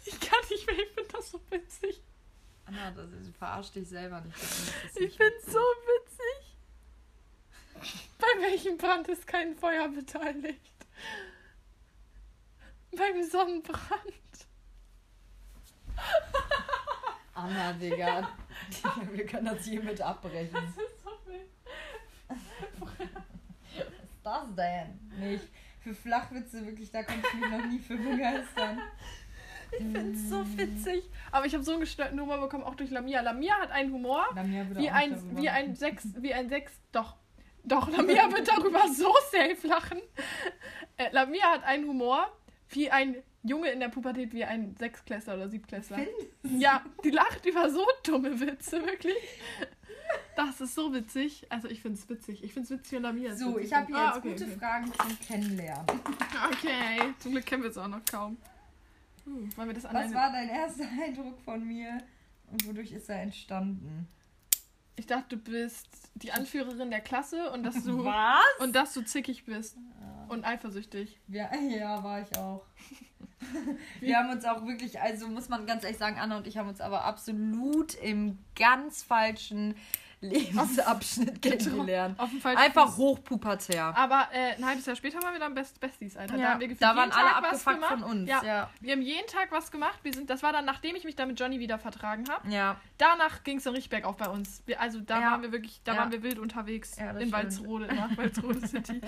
Ich kann nicht mehr, ich finde das so witzig. Anna, das ist, verarsch dich selber nicht. Ich nicht finde es witzig. so witzig. Bei welchem Brand ist kein Feuer beteiligt? Beim Sonnenbrand. Anna, Digga. Wir können das hiermit abbrechen. Das ist so wild. Was ist das denn? Nicht. Für Flachwitze wirklich, da konnte ich mich noch nie für begeistern. Ich finde es so witzig. Aber ich habe so einen gestörten Humor bekommen, auch durch Lamia. Lamia hat einen Humor wie ein, wie ein. Sechs, wie ein Sechs, doch. Doch, Lamia wird darüber so safe lachen. Äh, Lamia hat einen Humor wie ein Junge in der Pubertät, wie ein Sechsklässler oder Siebtklässler. Ja, die lacht über so dumme Witze, wirklich. Das ist so witzig. Also ich finde es witzig. Ich finde es witzig, wenn Lamia So, witzig ich habe hier jetzt Ah, okay, gute okay. Fragen zum Kennenlernen. Okay, zum Glück kennen wir es auch noch kaum. Hm, Was war dein erster Eindruck von mir und wodurch ist er entstanden? Ich dachte, du bist die Anführerin der Klasse und dass du Was? und dass du zickig bist und eifersüchtig. Ja, ja, war ich auch. Wir haben uns auch wirklich, also muss man ganz ehrlich sagen, Anna und ich haben uns aber absolut im ganz falschen Lebensabschnitt kennengelernt. Auf dem falschen Einfach hochpubertär. Aber äh, ein halbes Jahr später waren wir dann Best Besties, Alter. da, Ja, haben wir da waren jeden alle Tag abgefuckt von uns. Ja, Ja. Wir haben jeden Tag was gemacht. Wir sind, das war dann, nachdem ich mich dann mit Johnny wieder vertragen habe. Ja. Danach ging es dann richtig bergauf bei uns. Wir, also da Ja. waren wir wirklich, da waren wir wild unterwegs. In stimmt. Walsrode, nach Walsrode City.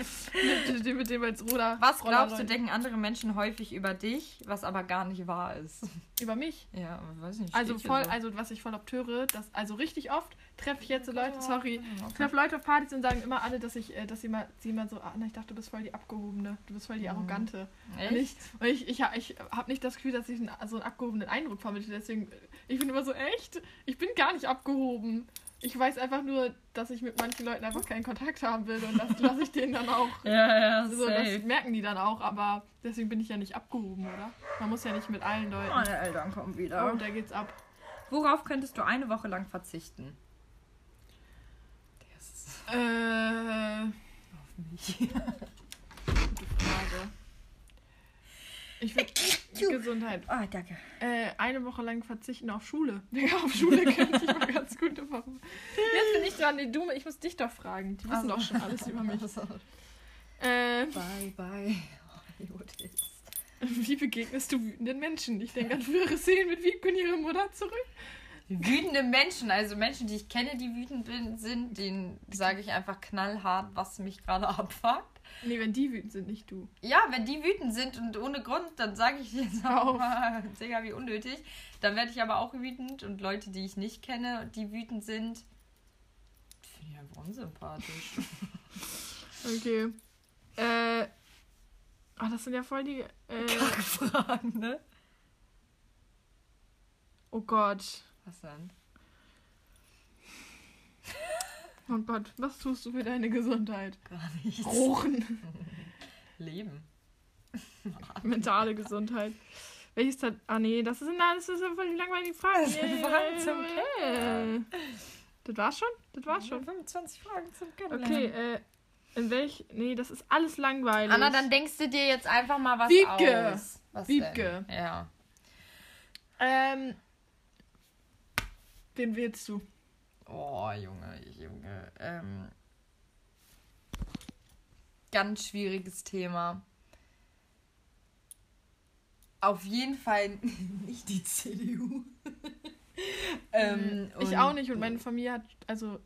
mit, dem- mit dem Walsroder. Was glaubst du, Rollerleuten. denken andere Menschen häufig über dich, was aber gar nicht wahr ist? Über mich? Ja, weiß nicht. Also voll, so. also was ich voll oft höre, dass, also richtig oft treffe ich jetzt so Leute, sorry, okay. treffe Leute auf Partys und sagen immer alle, dass ich, äh, dass sie mal, sie immer so, ah, ich dachte, du bist voll die Abgehobene, du bist voll die Arrogante. Und ich, und ich, ich, ich habe nicht das Gefühl, dass ich einen, so einen abgehobenen Eindruck vermittle, deswegen, ich bin immer so, echt? Ich bin gar nicht abgehoben. Ich weiß einfach nur, dass ich mit manchen Leuten einfach keinen Kontakt haben will und das lasse ich denen dann auch. Ja, ja, So, das merken die dann auch, aber deswegen bin ich ja nicht abgehoben, oder? Man muss ja nicht mit allen Leuten. Meine Eltern kommen wieder. Oh, da geht's ab. Worauf könntest du eine Woche lang verzichten? Äh, Auf mich. gute Frage. Ich würde Gesundheit. Oh, danke. Äh, eine Woche lang verzichten auf Schule. Digga, auf Schule könnte ich mal ganz gut Woche. Jetzt bin ich dran. Nee, du, ich muss dich doch fragen. Die wissen Also. doch schon alles über mich. Also, Äh, bye, bye. Oh, Idiotist. wie begegnest du wütenden Menschen? Ich denke an frühere Szenen mit Wiebke und ihrer Mutter zurück. Wütende Menschen, also Menschen, die ich kenne, die wütend sind, denen sage ich einfach knallhart, was mich gerade abfuckt. Nee, wenn die wütend sind, nicht du. Ja, wenn die wütend sind und ohne Grund, dann sage ich jetzt auch mal, Digga, wie unnötig. Dann werde ich aber auch wütend und Leute, die ich nicht kenne, die wütend sind, finde ich einfach unsympathisch. Okay. Äh. Ah, das sind ja voll die. Äh, Fragen, ne? oh Gott. Was denn? Oh Gott, was tust du für deine Gesundheit? Gar nichts. Rochen. Leben. Mentale Gesundheit. Welches Tat. Ah, nee, das ist, na, das ist eine voll die langweilige Frage. Das sind Fragen zum Äh, Das war's schon? Das war's schon. 25 Fragen zum Okay, äh, in welch. Nee, das ist alles langweilig. Anna, dann denkst du dir jetzt einfach mal was Wiebke. aus. Was Wiebke. Denn? Ja. Ähm. Wen wählst du? Oh, Junge, Junge. Ähm, ganz schwieriges Thema. Auf jeden Fall nicht die CDU. ähm, ich auch nicht und meine Familie hat. Also,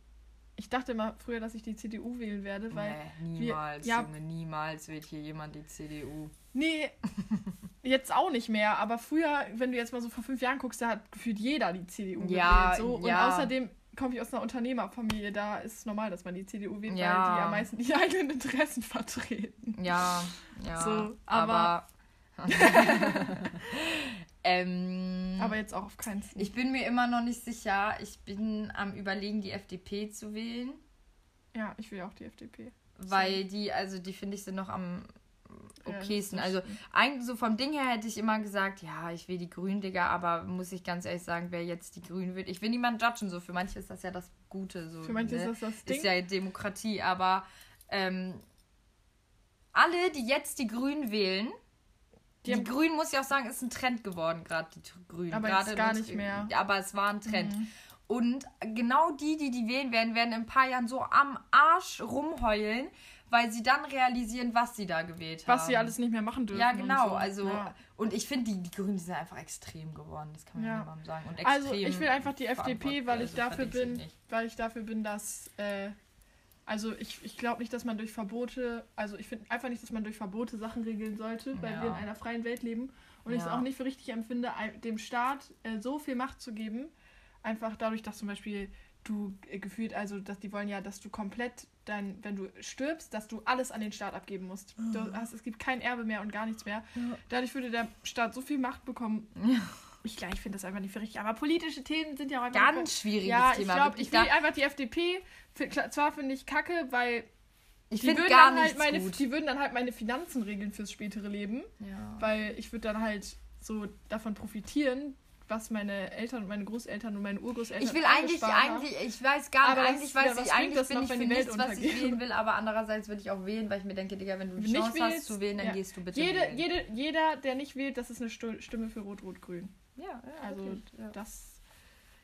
ich dachte immer früher, dass ich die CDU wählen werde, weil. nee, wir- niemals, ja. Junge, niemals wählt hier jemand die CDU. Nee, jetzt auch nicht mehr. Aber früher, wenn du jetzt mal so vor fünf Jahren guckst, da hat gefühlt jeder die CDU Ja, gewählt. So. Und ja. außerdem komme ich aus einer Unternehmerfamilie. Da ist es normal, dass man die CDU wählt, Ja. weil die am meisten die eigenen Interessen vertreten. Ja, ja. So, aber. ähm, Aber jetzt auch auf keinen Fall. ich bin mir immer noch nicht sicher. Ich bin am Überlegen, die FDP zu wählen. Ja, ich will auch die FDP. Weil die, also die finde ich sind noch am Ja, okaysten. ist also eigentlich so vom Ding her hätte ich immer gesagt, ja, ich will die Grünen, Digga, aber muss ich ganz ehrlich sagen, wer jetzt die Grünen will. Ich will niemanden judgen, so für manche ist das ja das Gute. So, Für manche ne? ist das das Ding. ist ja Demokratie, aber ähm, alle, die jetzt die Grünen wählen, Die die, Grünen, muss ich auch sagen, ist ein Trend geworden, gerade die Grünen. Aber Gerade gar nicht mehr. Ja, Aber es war ein Trend. Mhm. Und genau die, die die wählen werden, werden in ein paar Jahren so am Arsch rumheulen, weil sie dann realisieren, was sie da gewählt haben. Was sie alles nicht mehr machen dürfen. Ja, und genau. so. Also, Ja. und ich finde, die, die Grünen die sind einfach extrem geworden. Das kann man Ja. niemandem sagen. Und Also extrem ich will einfach die FDP, weil ich also dafür bin, weil ich dafür bin, dass äh, also ich, ich glaube nicht, dass man durch Verbote, also ich finde einfach nicht, dass man durch Verbote Sachen regeln sollte, weil Ja. wir in einer freien Welt leben und ich es auch nicht für richtig empfinde, dem Staat äh, so viel Macht zu geben, einfach dadurch, dass zum Beispiel du äh, gefühlt, also dass die wollen ja, dass du komplett dein, wenn du stirbst, dass du alles an den Staat abgeben musst. Du hast, es gibt kein Erbe mehr und gar nichts mehr. Dadurch würde der Staat so viel Macht bekommen. Ich, ja, ich finde das einfach nicht für richtig. Aber politische Themen sind ja auch einfach. Ganz schwieriges ja, ich Thema. glaube, wirklich. ich will einfach die FDP. Zwar finde ich kacke, weil ich die finde würden, gar dann halt meine, gut. die würden dann halt meine Finanzen regeln fürs spätere Leben. Ja. Weil ich würde dann halt so davon profitieren, was meine Eltern und meine Großeltern und meine Urgroßeltern Ich will eigentlich, eigentlich, ich weiß gar nicht, eigentlich weiß ich, eigentlich bin ich für nichts, was ich wählen will, aber andererseits würde ich auch wählen, weil ich mir denke, Digga, wenn du die Nicht Chance hast wählst, zu wählen, dann ja. gehst du bitte Jede, wählen. jede, jeder, der nicht wählt, das ist eine Stimme für Rot-Rot-Grün. ja, ja, Also ja. das.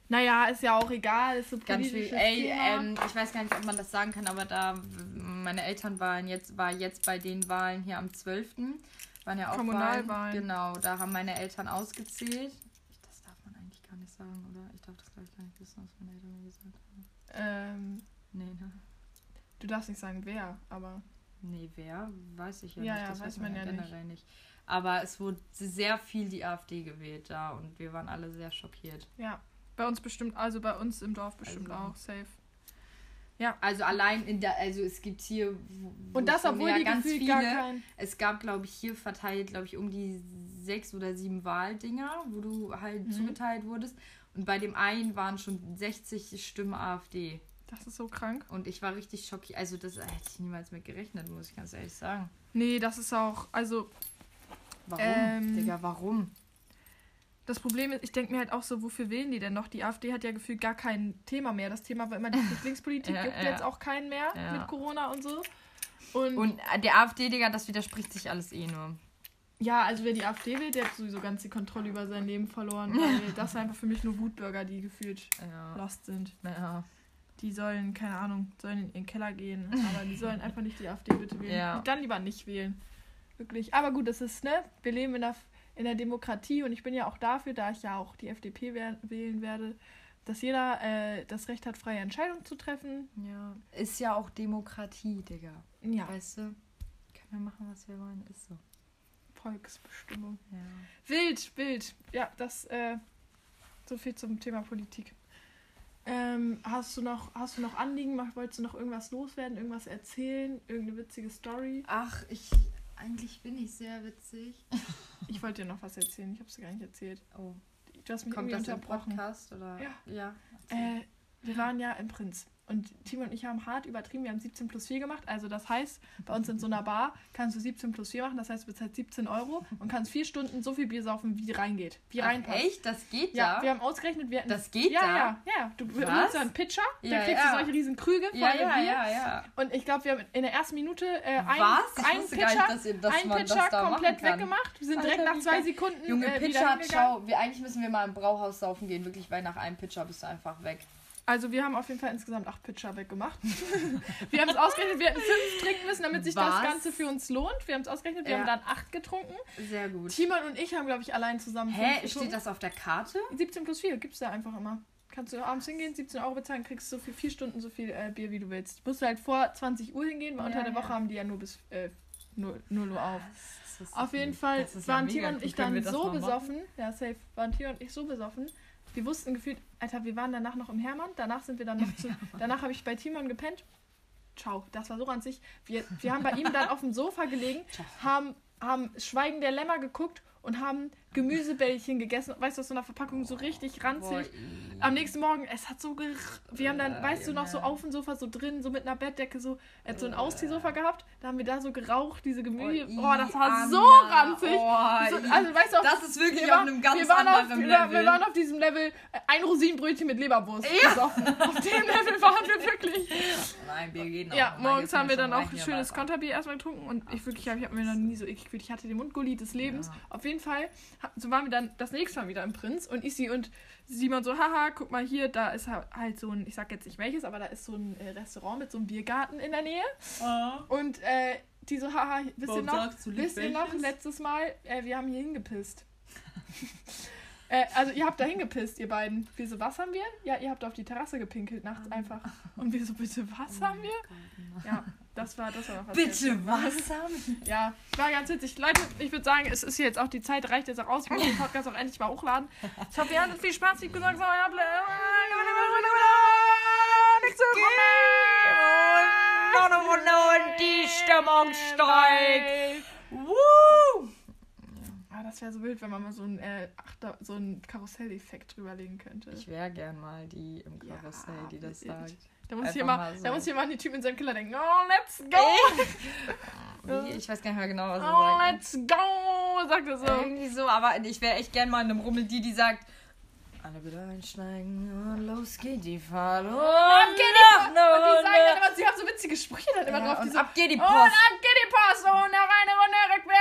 Naja, ist ja auch egal, ist so Ganz viel. Ey, ähm, ich weiß gar nicht, ob man das sagen kann, aber da meine Eltern waren jetzt, war jetzt bei den Wahlen hier am 12. Waren ja auch Kommunalwahlen. Wahlen. Genau, da haben meine Eltern ausgezählt. Das darf man eigentlich gar nicht sagen, oder? Ich darf das gleich gar nicht wissen, was meine Eltern mir gesagt haben. ähm, Nee, ne? du darfst nicht sagen, wer, aber. Nee, wer? Weiß ich ja, Ja, nicht. ja, Das weiß man ja ja nicht. generell nicht. Aber es wurde sehr viel die AfD gewählt da und wir waren alle sehr schockiert. Ja. Bei uns bestimmt, also bei uns im Dorf bestimmt Also- auch, safe. Also allein in der, also es gibt hier. Und das, obwohl ja die ganz gefühlt viele. gar kein. Es gab, glaube ich, hier verteilt, glaube ich, um die sechs oder sieben Wahldinger, wo du halt Mhm. zugeteilt wurdest. Und bei dem einen waren schon 60 Stimmen AfD. Das ist so krank. Und ich war richtig schockiert. Also das hätte ich niemals mit gerechnet, muss ich ganz ehrlich sagen. Nee, das ist auch. Also, Warum? Ähm, Digga, warum? Das Problem ist, ich denke mir halt auch so, wofür wählen die denn noch? Die AfD hat ja gefühlt gar kein Thema mehr. Das Thema war immer die Flüchtlingspolitik, Ja, gibt ja. jetzt auch keinen mehr Ja. mit Corona und so. Und, Und äh, der AfD, Digga, das widerspricht sich alles eh nur. ja, also wer die AfD wählt, der hat sowieso ganz die Kontrolle über sein Leben verloren. Weil das sind einfach für mich nur Wutbürger, die gefühlt Ja. lost sind. ja. Die sollen, keine Ahnung, sollen in ihren Keller gehen. Aber die sollen einfach nicht die AfD bitte wählen. Ja. Und dann lieber nicht wählen. Wirklich. Aber gut, das ist, ne? Wir leben in der, in der Demokratie und ich bin ja auch dafür, da ich ja auch die FDP wählen werde, dass jeder äh, das Recht hat, freie Entscheidungen zu treffen. Ja. Ist ja auch Demokratie, Digga. Ja, Weißt du? Können wir machen, was wir wollen. Ist so. Volksbestimmung. Ja. Wild, wild. Ja, das, äh, so viel zum Thema Politik. Ähm, hast du noch, hast du noch Anliegen? Wolltest du noch irgendwas loswerden, irgendwas erzählen, irgendeine witzige Story? Ach, ich. Eigentlich bin ich sehr witzig. Ich wollte dir noch was erzählen, ich habe es dir gar nicht erzählt. Oh. Du hast mich Kommt das im unterbrochen. Podcast oder? Ja. Ja. Äh, wir waren ja im Prinz. Und Timo und ich haben hart übertrieben. Wir haben 17 plus 4 gemacht. Also das heißt, bei uns in so einer Bar kannst du 17 plus 4 machen. Das heißt, du bezahlst 17 Euro und kannst vier Stunden so viel Bier saufen, wie reingeht. Wie Ach, reinpasst. echt? Das geht Ja, ja? wir haben ausgerechnet, wir hätten Das geht ja, da? ja, ja. Du Was? holst so einen Pitcher, dann Ja, kriegst ja. du solche riesen Krüge voll ja, Bier. ja, ja. Und ich glaube, wir haben in der ersten Minute äh, ein, Was? Ich ein wusste gar Pitcher, nicht, ihr- dass ein man Pitcher da komplett weggemacht. Wir sind Alter, direkt nach zwei. Sekunden Junge, äh, Pitcher, schau, wir, eigentlich müssen wir mal im Brauhaus saufen gehen, wirklich, weil nach einem Pitcher bist du einfach weg. Also wir haben auf jeden Fall insgesamt acht Pitcher weggemacht. wir haben es ausgerechnet, wir hätten fünf trinken müssen, damit sich das Was? Ganze für uns lohnt. Wir haben es ausgerechnet, wir Ja. haben dann acht getrunken. Sehr gut. Timon und ich haben, glaube ich, allein zusammen fünf Hä, getrunken. steht das auf der Karte? 17 plus 4 gibt's da einfach immer. Kannst du abends hingehen, 17 Euro bezahlen, kriegst so viel, vier Stunden so viel äh, Bier, wie du willst. Musst du halt vor 20 Uhr hingehen, weil Ja, unter der ja. Woche haben die ja nur bis äh, 0, 0 Uhr auf. Das Auf jeden das Fall ja waren mega Timon und ich dann das so besoffen. Ja, safe. Waren Timon und ich so besoffen. Wir wussten gefühlt, Alter, wir waren danach noch im Hermann. Danach sind wir dann noch zu. Danach habe ich bei Timon gepennt. Ciao, das war so ranzig. Wir, wir haben bei ihm dann auf dem Sofa gelegen, haben, haben Schweigen der Lämmer geguckt und haben Gemüsebällchen gegessen. Weißt du, aus so einer Verpackung so richtig ranzig. Am nächsten Morgen, es hat so ger Wir haben dann, weißt du, noch so auf dem Sofa, so drin, so mit einer Bettdecke, so, hat so ein Ausziehsofa gehabt, da haben wir da so geraucht, diese Gemüse. Oh, das war so ranzig. Oh, so, also, weißt du, auf- das ist wirklich wir auf waren- einem ganz auf, anderen wir, Level. wir waren auf diesem Level, äh, ein Rosinenbrötchen mit Leberwurst gesoffen. Auf dem Level waren wir wirklich. Nein, Bier geht noch. Ja, morgens haben wir dann auch ein schönes Konterbier erstmal getrunken und ich wirklich, ich habe mir noch nie so eklig gefühlt. Ich hatte den Mundgulli des Lebens. Ja. Auf jeden Fall, so waren wir dann das nächste Mal wieder im Prinz und Isi und Simon so, haha, guck mal hier, da ist ha- halt so ein, ich sag jetzt nicht welches, aber da ist so ein äh, Restaurant mit so einem Biergarten in der Nähe. Und äh, die so, haha, wisst ihr Warum noch, du nicht wisst ihr noch, letztes Mal, äh, wir haben hier hingepisst. äh, also ihr habt da hingepisst, ihr beiden. Wir so, was haben wir? Ja, ihr habt auf die Terrasse gepinkelt nachts einfach. Und wir so, bitte, was haben wir? Ja, das war, das war was Bitte, was? ja, war ganz witzig. Leute, ich würde sagen, es ist jetzt auch die Zeit, reicht jetzt auch aus. Ich muss den Podcast auch endlich mal hochladen. Ich hoffe, ihr hattet viel Spaß. Wie gesagt, so, Nächste Runde und die Stimmung steigt. Woo! Ah, das wäre so wild, wenn man mal so ein, äh, Achter, so ein Karusselleffekt drüberlegen könnte. Ich wäre gern mal die im Karussell, die das sagt. Da muss, einfach hier mal, mal so. da muss hier mal die Typ in seinem Keller denken, oh, let's go! Wie? Ich weiß gar nicht mehr genau, was er Oh, sagt. let's go! Sagt er so. Irgendwie so, aber ich wäre echt gern mal in einem Rummel, die, die sagt, alle bitte einsteigen und los geht die Fahrt. Und ab geht die eine Und die sagen dann immer, sie haben so witzige Sprüche dann immer Ja, drauf. und so, ab geht die Und Post. ab geht die Post und eine Runde rückwärts.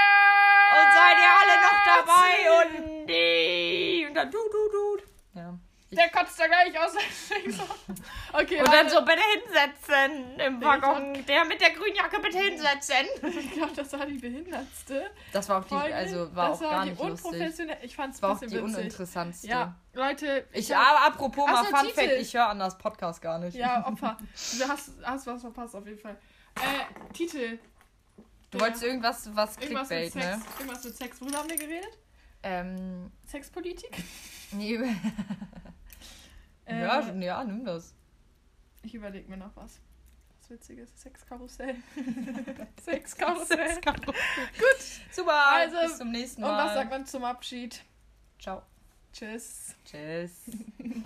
Seid ihr alle noch dabei und die und dann du, du, du. Ja. Der kotzt da gleich aus. okay, Und dann so bitte hinsetzen im Waggon. Der mit der grünen Jacke bitte hinsetzen. Ich glaube, das war die behindertste Das war auch die, also war das auch war gar nicht unprofessionell. Ich fand es war auch die witzig. uninteressantste. Ja, Leute. Ich, hab- aber apropos Ach mal so, Fun Titel. Fact, ich höre an das Podcast gar nicht. Ja, Opfer. Du hast, hast was verpasst auf jeden Fall. Äh, Titel. Du wolltest irgendwas, was Irgendwas mit Clickbait, Sex. ne? Irgendwas mit Sex. Worüber haben wir geredet? Ähm, Sexpolitik? nee, Äh, ja, ja, nimm das. Ich überlege mir noch was. Was Witziges. Sexkarussell. Sexkarussell. Gut, super. Also, bis zum nächsten Und Mal. was sagt man zum Abschied? Ciao. Tschüss. Tschüss.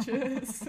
Tschüss.